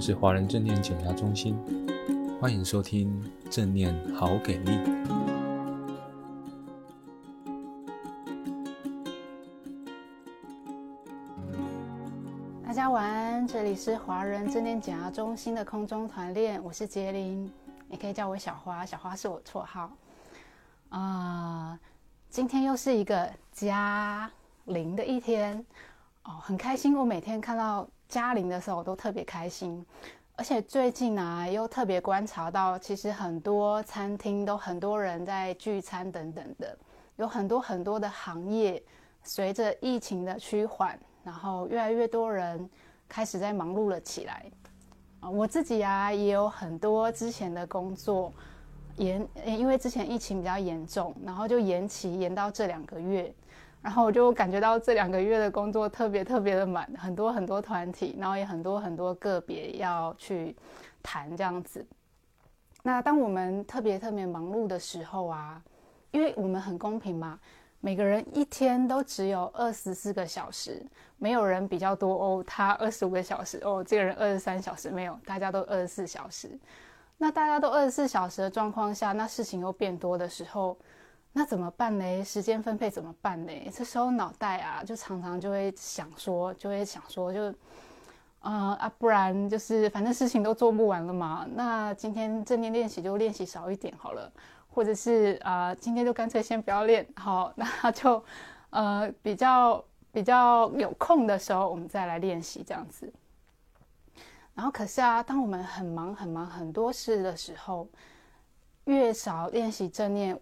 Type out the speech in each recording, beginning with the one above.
们是华人正念减压中心，欢迎收听正念好给力。大家晚安，这里是华人正念减压中心的空中团练，我是婕铃，你可以叫我小花，小花是我绰号。啊、今天又是一个加零的一天哦，很开心，我每天看到。加零的时候我都特别开心，而且最近啊又特别观察到，其实很多餐厅都很多人在聚餐等等的，有很多很多的行业随着疫情的趋缓，然后越来越多人开始在忙碌了起来。啊，我自己啊也有很多之前的工作延，因为之前疫情比较严重，然后就延期延到这两个月。然后我就感觉到这两个月的工作特别特别的满，很多很多团体，然后也很多很多个别要去谈这样子。那当我们特别特别忙碌的时候啊，因为我们很公平嘛，每个人一天都只有二十四个小时，没有人比较多哦，他二十五个小时哦，这个人二十三小时没有，大家都二十四小时。那大家都二十四小时的状况下，那事情又变多的时候。那怎么办呢？时间分配怎么办呢？这时候脑袋啊，就常常就会想说，就会想说，就，呃啊，不然就是反正事情都做不完了嘛。那今天正念练习就练习少一点好了，或者是啊、今天就干脆先不要练，好，那就呃比较比较有空的时候，我们再来练习这样子。然后可是啊，当我们很忙很忙很多事的时候，越少练习正念。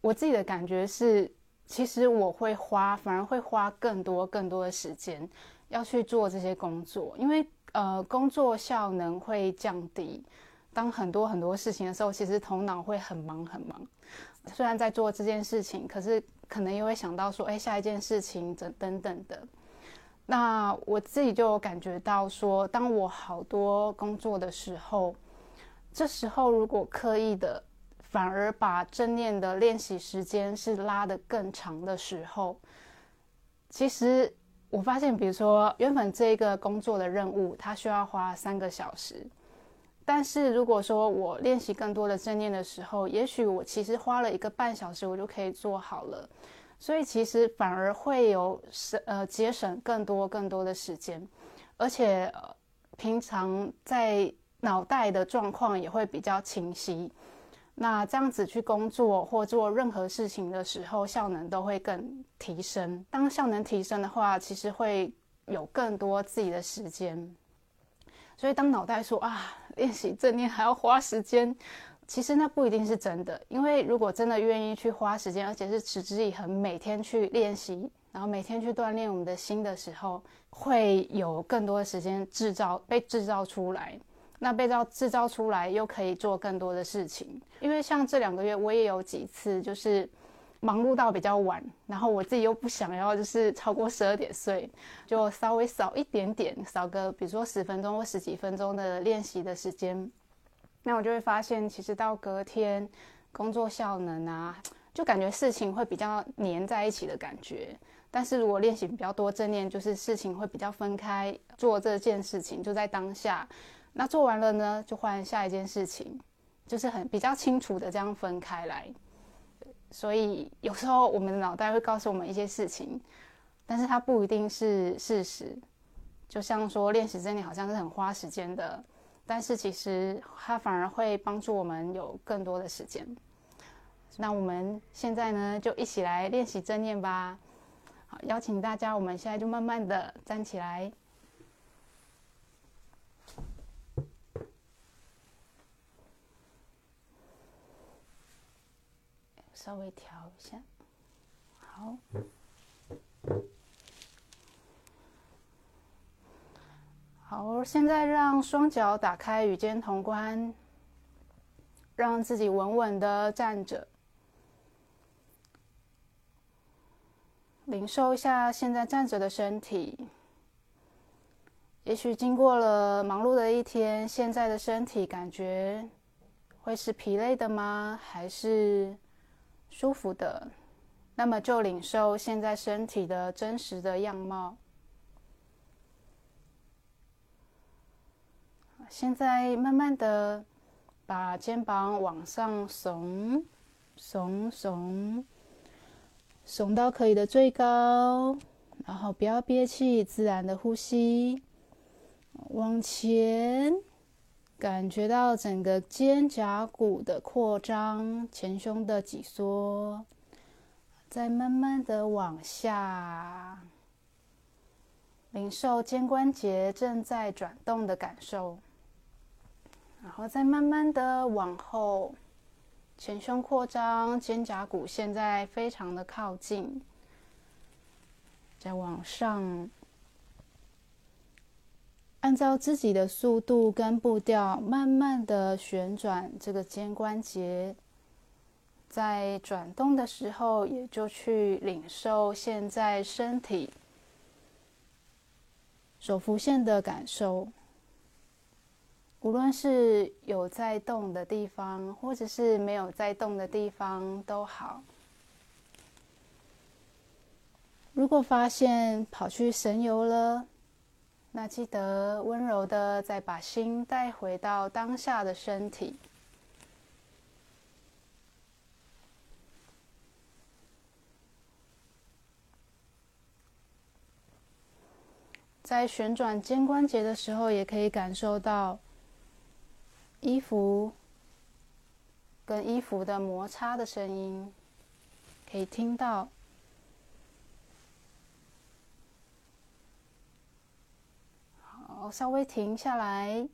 我自己的感觉是，其实我会花，反而会花更多更多的时间要去做这些工作，因为呃，工作效能会降低。当很多很多事情的时候，其实头脑会很忙很忙。虽然在做这件事情，可是可能又会想到说，哎，下一件事情等等等的。那我自己就有感觉到说，当我好多工作的时候，这时候如果刻意的。反而把正念的练习时间是拉得更长的时候，其实我发现，比如说原本这个工作的任务，它需要花三个小时，但是如果说我练习更多的正念的时候，也许我其实花了一个半小时，我就可以做好了。所以其实反而会有省呃节省更多更多的时间，而且平常在脑袋的状况也会比较清晰。那这样子去工作或做任何事情的时候，效能都会更提升。当效能提升的话，其实会有更多自己的时间。所以当脑袋说啊，练习正念还要花时间，其实那不一定是真的。因为如果真的愿意去花时间，而且是持之以恒，每天去练习，然后每天去锻炼我们的心的时候，会有更多的时间制造，被制造出来。那被造制造出来，又可以做更多的事情。因为像这两个月，我也有几次就是忙碌到比较晚，然后我自己又不想要就是超过十二点睡，就稍微少一点点，少个比如说十分钟或十几分钟的练习的时间。那我就会发现，其实到隔天工作效能啊，就感觉事情会比较黏在一起的感觉。但是如果练习比较多正念，就是事情会比较分开做这件事情，就在当下。那做完了呢，就换下一件事情，就是很比较清楚的这样分开来。所以有时候我们的脑袋会告诉我们一些事情，但是它不一定是事实。就像说练习正念好像是很花时间的，但是其实它反而会帮助我们有更多的时间。那我们现在呢，就一起来练习正念吧。好，邀请大家，我们现在就慢慢的站起来。稍微调一下，好，好，现在让双脚打开，与肩同宽，让自己稳稳的站着，领受一下现在站着的身体。也许经过了忙碌的一天，现在的身体感觉会是疲累的吗？还是？舒服的，那么就领受现在身体的真实的样貌。现在慢慢的把肩膀往上耸，耸耸，耸到可以的最高，然后不要憋气，自然的呼吸，往前，感觉到整个肩胛骨的扩张，前胸的挤缩，再慢慢的往下。领受肩关节正在转动的感受，然后再慢慢的往后，前胸扩张，肩胛骨现在非常的靠近，再往上，按照自己的速度跟步调，慢慢的旋转这个肩关节，在转动的时候，也就去领受现在身体。所浮现的感受，无论是有在动的地方，或者是没有在动的地方都好。如果发现跑去神游了，那记得温柔的再把心带回到当下的身体。在旋转肩关节的时候，也可以感受到衣服跟衣服的摩擦的声音，可以听到。稍微停下来，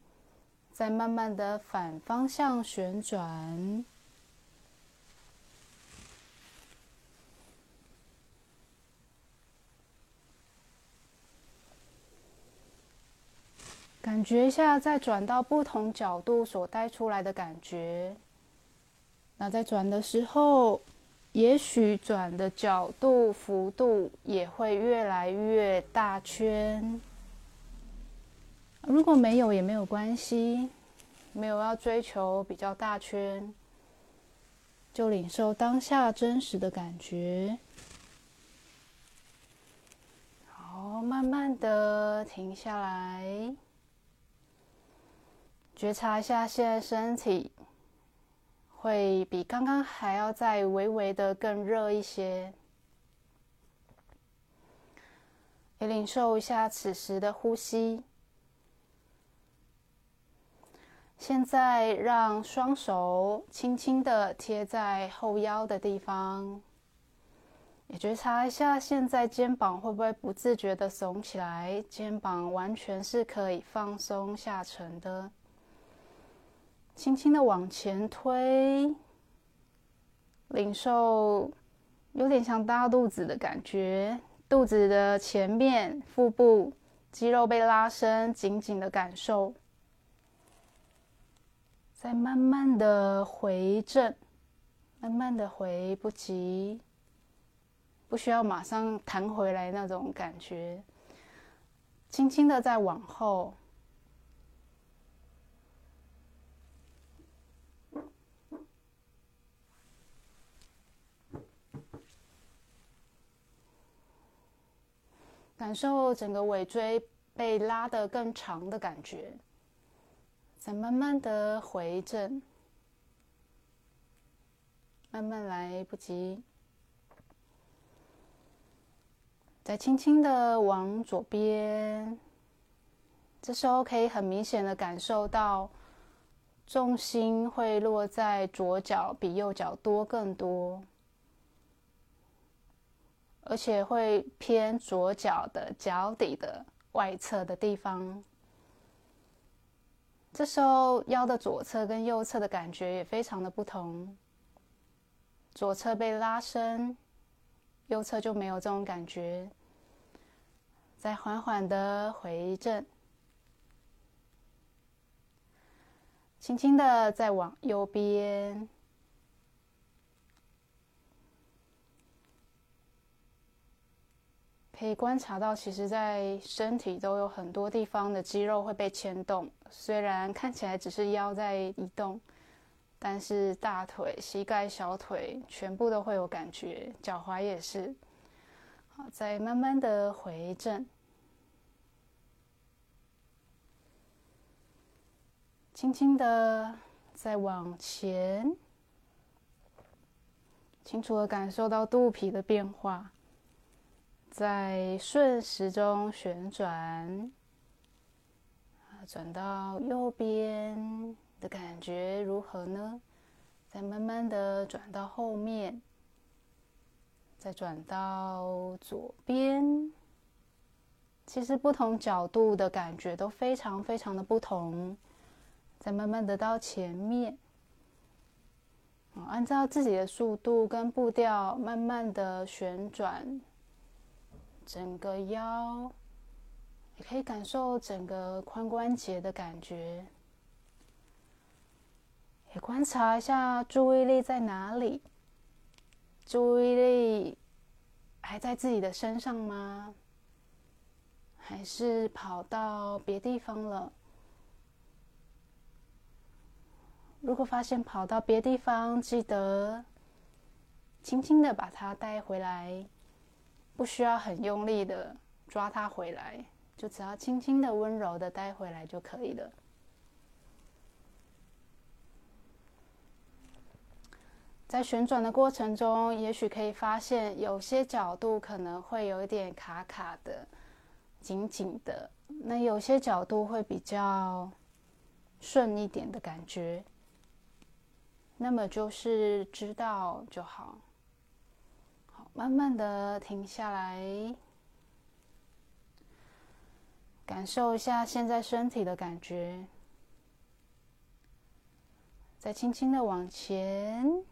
再慢慢的反方向旋转。感觉一下，再转到不同角度所带出来的感觉。那在转的时候，也许转的角度、幅度也会越来越大圈。如果没有也没有关系，没有要追求比较大圈，就领受当下真实的感觉。好，慢慢的停下来。觉察一下，现在身体会比刚刚还要再微微的更热一些。也领受一下此时的呼吸。现在让双手轻轻的贴在后腰的地方，也觉察一下，现在肩膀会不会不自觉的耸起来？肩膀完全是可以放松下沉的。轻轻的往前推，领受有点像大肚子的感觉，肚子的前面、腹部肌肉被拉伸，紧紧的感受。再慢慢的回正，慢慢的回，不急，不需要马上弹回来那种感觉。轻轻的再往后。感受整个尾椎被拉得更长的感觉，再慢慢的回正，慢慢来，不急。再轻轻的往左边，这时候可以很明显的感受到重心会落在左脚，比右脚多更多。而且会偏左脚的脚底的外侧的地方，这时候腰的左侧跟右侧的感觉也非常的不同。左侧被拉伸，右侧就没有这种感觉。再缓缓的回正，轻轻的再往右边。可以观察到，其实，在身体都有很多地方的肌肉会被牵动。虽然看起来只是腰在移动，但是大腿、膝盖、小腿全部都会有感觉，脚踝也是。好，再慢慢的回正。轻轻的再往前，清楚的感受到肚皮的变化，在顺时钟旋转，转到右边的感觉如何呢？再慢慢的转到后面，再转到左边。其实不同角度的感觉都非常非常的不同。再慢慢的到前面，按照自己的速度跟步调，慢慢的旋转整个腰，也可以感受整个髋关节的感觉。也观察一下注意力在哪里？注意力还在自己的身上吗？还是跑到别地方了？如果发现跑到别地方，记得轻轻的把它带回来，不需要很用力的抓它回来，就只要轻轻的、温柔的带回来就可以了。在旋转的过程中，也许可以发现有些角度可能会有一点卡卡的、紧紧的，那有些角度会比较顺一点的感觉。那么就是知道就好。慢慢的停下来，感受一下现在身体的感觉，再轻轻的往前。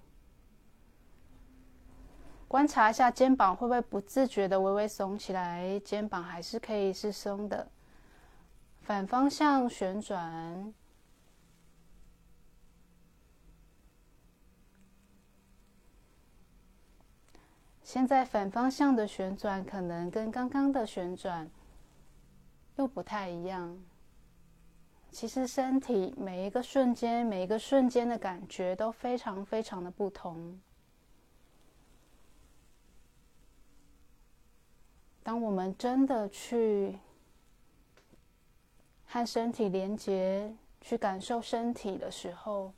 观察一下肩膀会不会不自觉的微微耸起来，肩膀还是可以是松的。反方向旋转，现在反方向的旋转可能跟刚刚的旋转又不太一样。其实身体每一个瞬间，每一个瞬间的感觉都非常非常的不同。当我们真的去和身体连接，去感受身体的时候，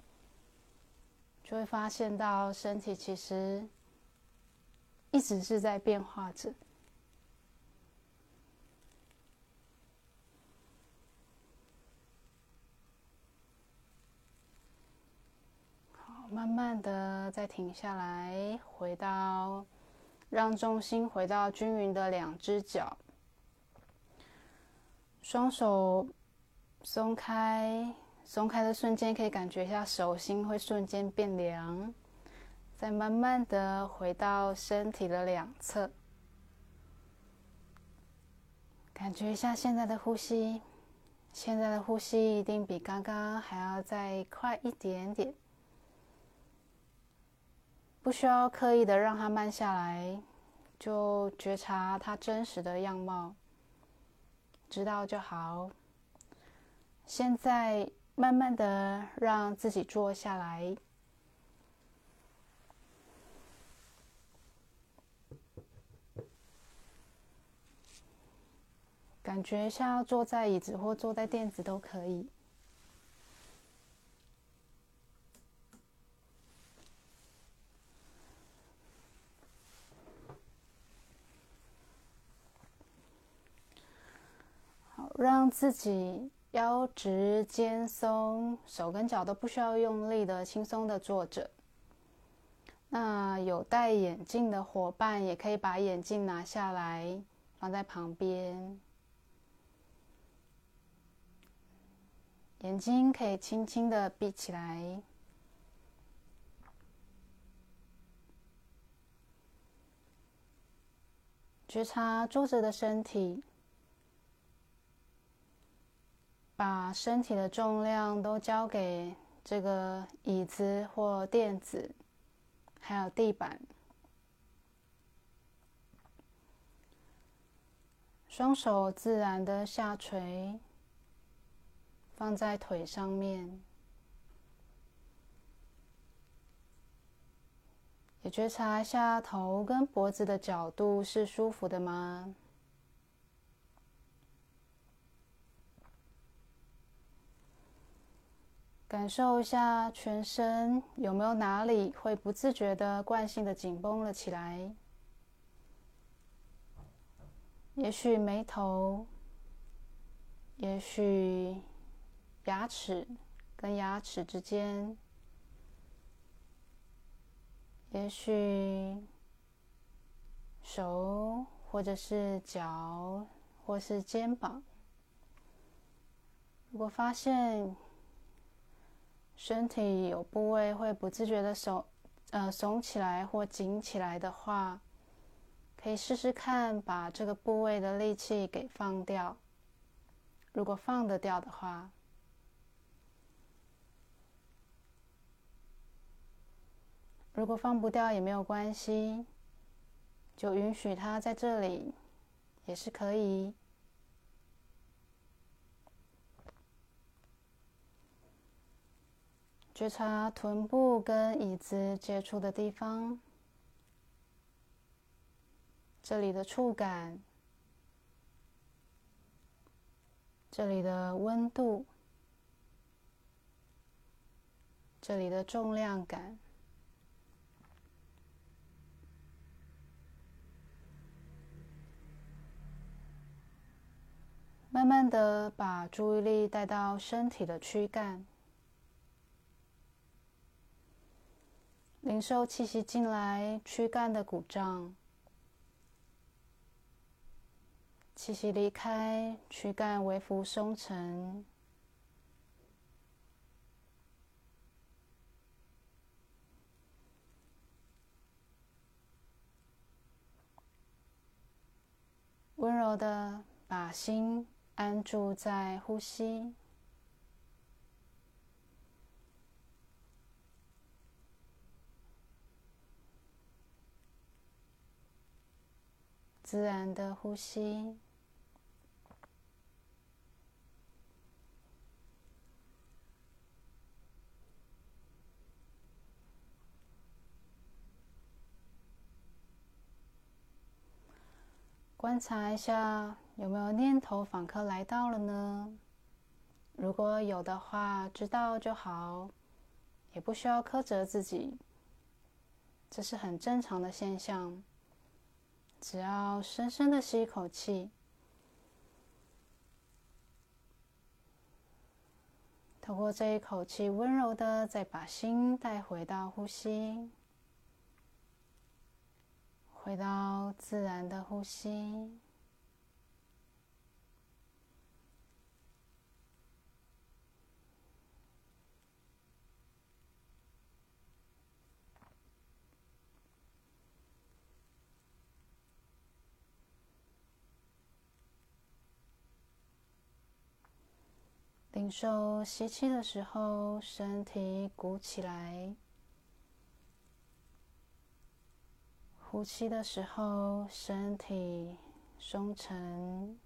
就会发现到身体其实一直是在变化着。好，慢慢的再停下来，回到。让重心回到均匀的两只脚，双手松开，松开的瞬间可以感觉一下手心会瞬间变凉，再慢慢的回到身体的两侧，感觉一下现在的呼吸，现在的呼吸一定比刚刚还要再快一点点。不需要刻意的让它慢下来，就觉察它真实的样貌，知道就好。现在慢慢的让自己坐下来，感觉像要坐在椅子或坐在垫子都可以。好让自己腰直肩松，手跟脚都不需要用力的轻松的坐着。那有戴眼镜的伙伴也可以把眼镜拿下来，放在旁边。眼睛可以轻轻的闭起来，觉察坐着的身体。把身体的重量都交给这个椅子或垫子，还有地板。双手自然的下垂，放在腿上面，也觉察一下头跟脖子的角度是舒服的吗？感受一下全身有没有哪里会不自觉的惯性的紧绷了起来。也许眉头，也许牙齿跟牙齿之间，也许手或者是脚或是肩膀。如果发现身体有部位会不自觉的耸呃耸起来或紧起来的话，可以试试看，把这个部位的力气给放掉。如果放得掉的话，如果放不掉也没有关系，就允许它在这里，也是可以。觉察臀部跟椅子接触的地方。这里的触感，这里的温度，这里的重量感，慢慢的把注意力带到身体的躯干，领受气息进来，躯干的鼓胀。气息离开，躯干微幅松沉，温柔的把心安住在呼吸，自然的呼吸。观察一下有没有念头访客来到了呢？如果有的话，知道就好，也不需要苛责自己，这是很正常的现象。只要深深的吸一口气，透过这一口气，温柔的再把心带回到呼吸。回到自然的呼吸，领受吸气的时候，身体鼓起来。呼气的时候，身体松沉。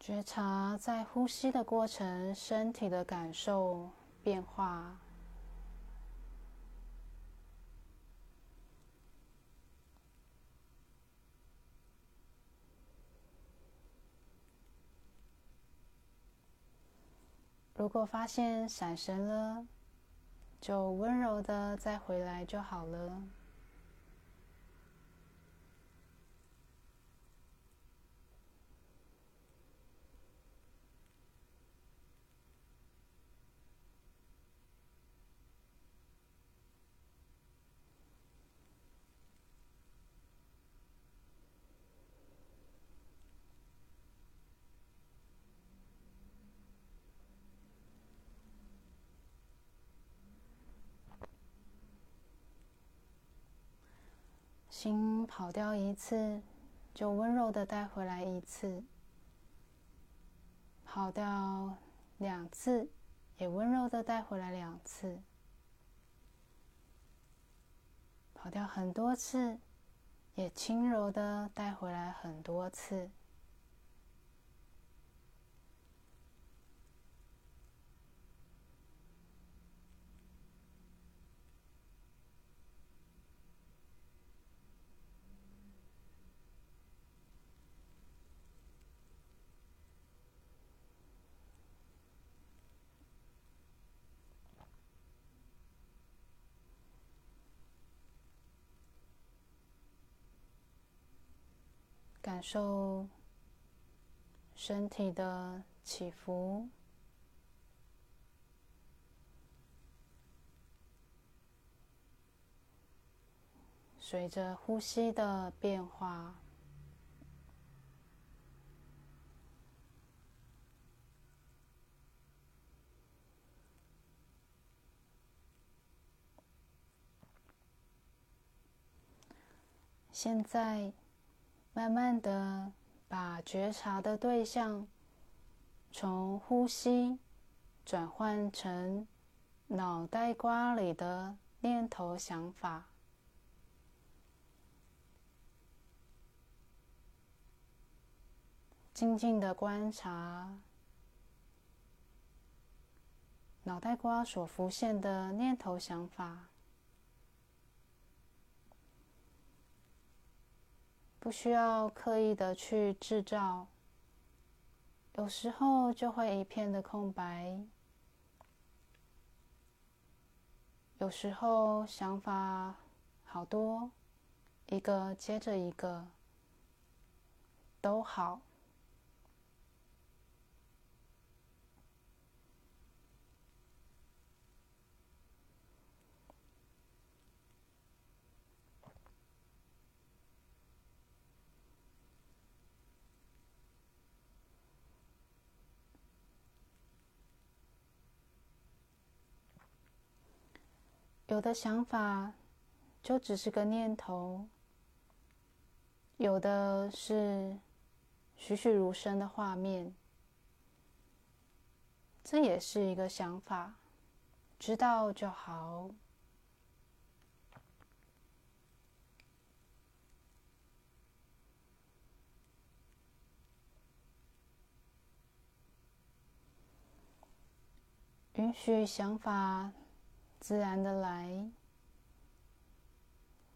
觉察在呼吸的过程，身体的感受变化。如果发现闪神了，就温柔的再回来就好了。心跑掉一次，就温柔的带回来一次；跑掉两次，也温柔的带回来两次；跑掉很多次，也轻柔的带回来很多次。感受身体的起伏，随着呼吸的变化。现在，慢慢的把觉察的对象从呼吸转换成脑袋瓜里的念头想法，静静的观察脑袋瓜所浮现的念头想法。不需要刻意的去制造，有时候就会一片的空白，有时候想法好多，一个接着一个，都好。有的想法就只是个念头，有的是栩栩如生的画面，这也是一个想法，知道就好。允许想法。自然的来，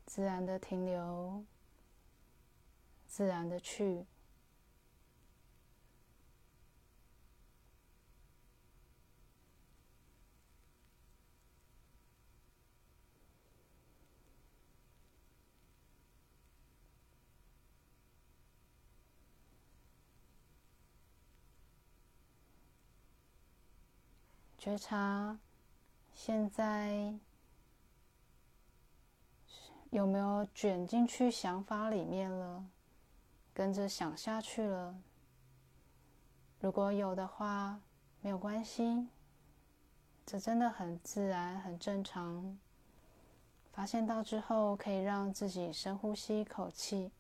自然的停留，自然的去。觉察。现在有没有卷进去想法里面了？跟着想下去了？如果有的话，没有关系，这真的很自然，很正常。发现到之后，可以让自己深呼吸一口气。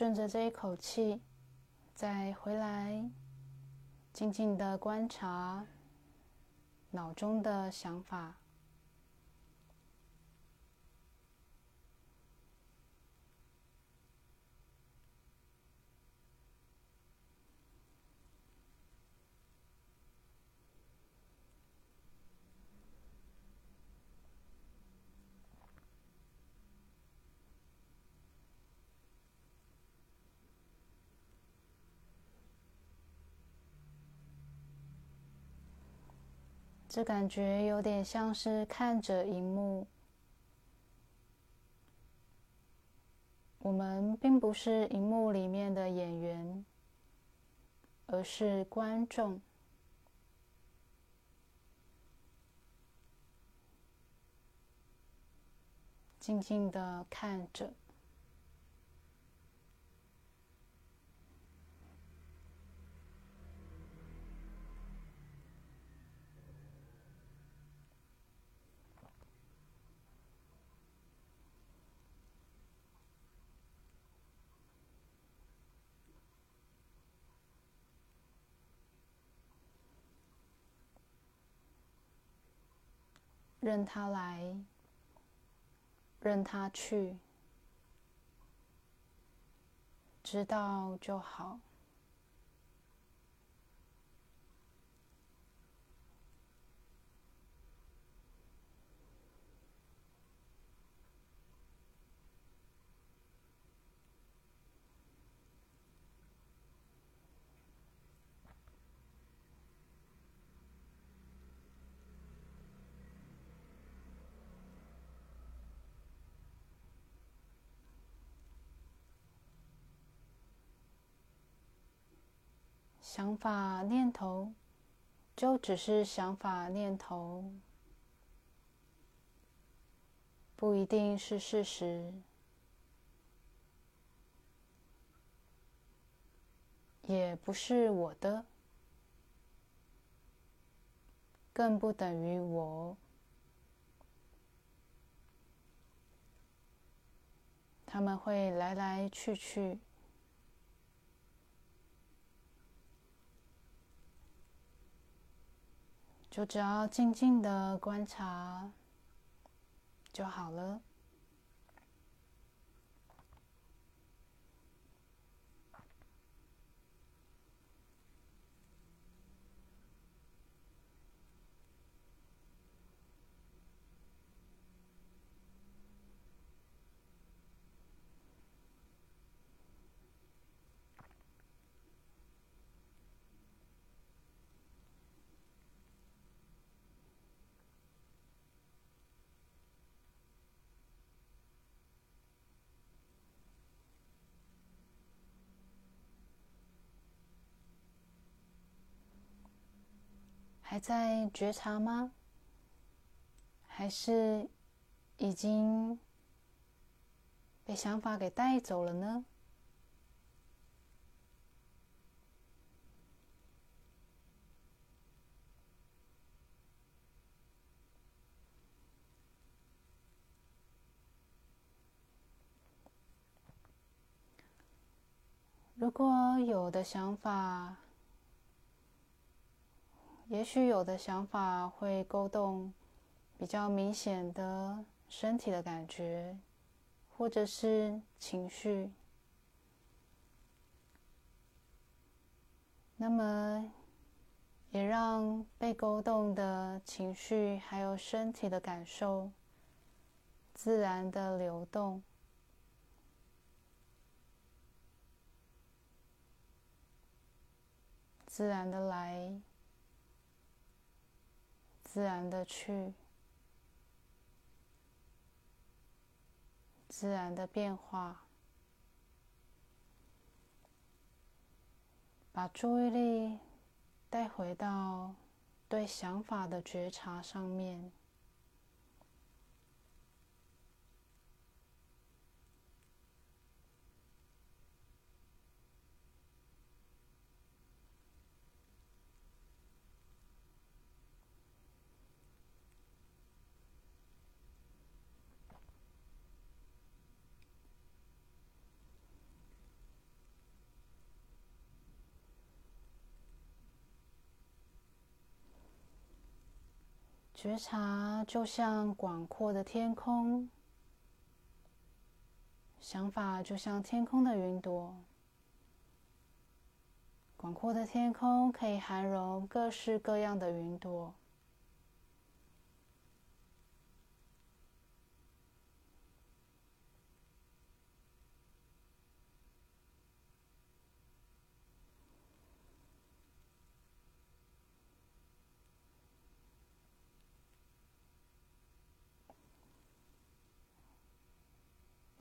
顺着这一口气，再回来，静静的观察脑中的想法。这感觉有点像是看着荧幕，我们并不是荧幕里面的演员，而是观众，静静的看着。任他来，任他去，知道就好。想法念头就只是想法念头，不一定是事实，也不是我的，更不等于我。他们会来来去去。就只要静静的观察就好了。还在觉察吗？还是已经被想法给带走了呢？如果有的想法，也许有的想法会勾动比较明显的身体的感觉，或者是情绪。那么，也让被勾动的情绪还有身体的感受自然的流动，自然的来。自然的去，自然的变化，把注意力带回到对想法的觉察上面。觉察就像广阔的天空，想法就像天空的云朵。广阔的天空可以涵容各式各样的云朵。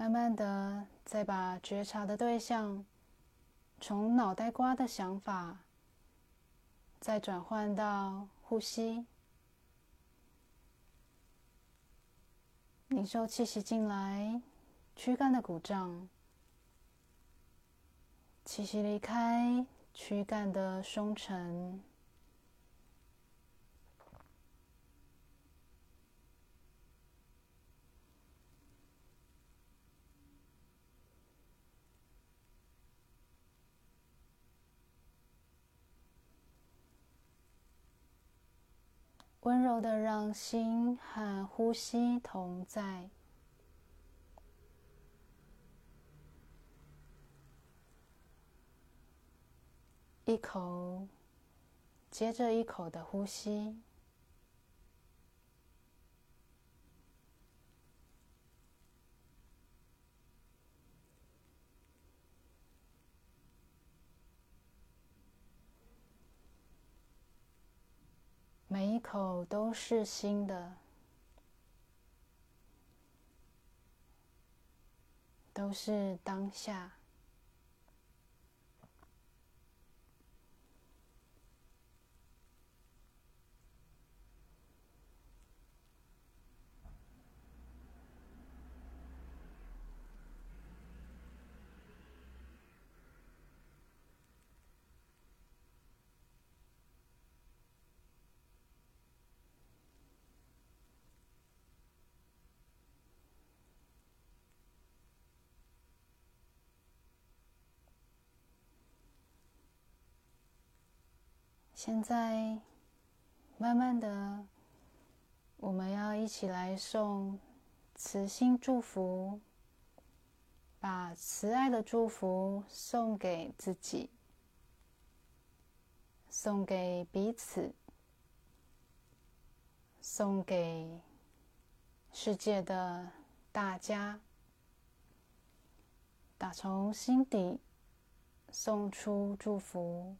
慢慢的，再把觉察的对象从脑袋瓜的想法，再转换到呼吸，领受气息进来，躯干的鼓胀；气息离开，躯干的松沉。温柔的让心和呼吸同在，一口接着一口的呼吸。每一口都是新的，都是当下。现在，慢慢的，我们要一起来送慈心祝福，把慈爱的祝福送给自己，送给彼此，送给世界的大家，打从心底送出祝福。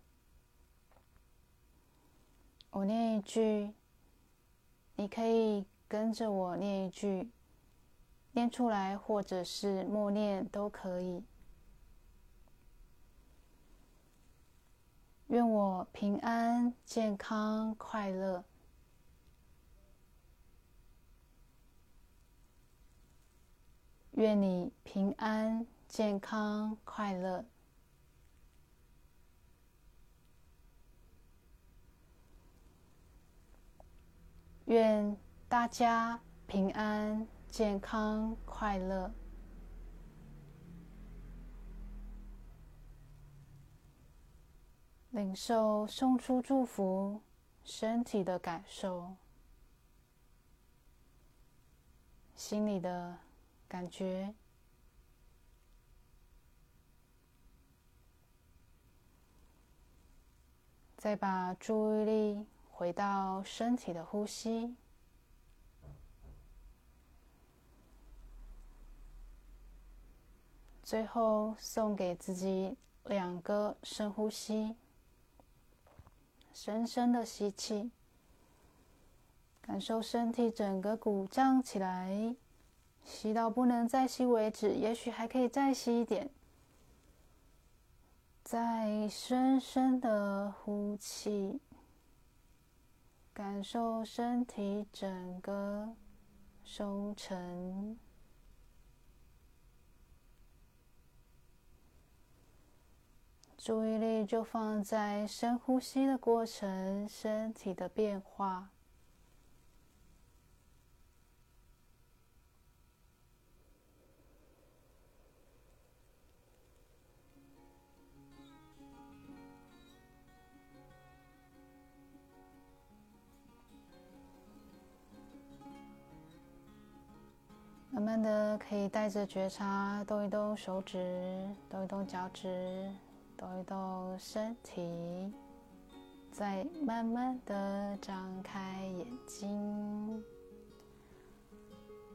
我念一句，你可以跟着我念一句，念出来或者是默念都可以。愿我平安、健康、快乐。愿你平安、健康、快乐。愿大家平安、健康、快乐。领受送出祝福，身体的感受，心里的感觉，再把注意力。回到身体的呼吸，最后送给自己两个深呼吸，深深的吸气，感受身体整个鼓胀起来，吸到不能再吸为止，也许还可以再吸一点，再深深的呼气。感受身体整个收沉，注意力就放在深呼吸的过程，身体的变化。慢慢的，可以带着觉察，动一动手指，动一动脚趾，动一动身体，再慢慢的张开眼睛。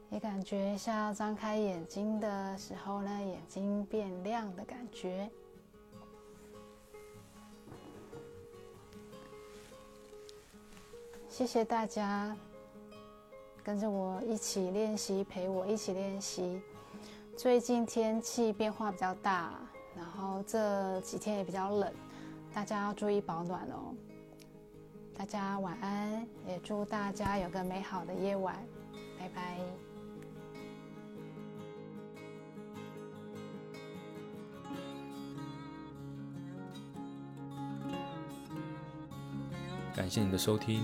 也感觉一下张开眼睛的时候呢，眼睛变亮的感觉。谢谢大家。跟着我一起练习，陪我一起练习。最近天气变化比较大，然后这几天也比较冷，大家要注意保暖哦。大家晚安，也祝大家有个美好的夜晚，拜拜。感谢你的收听。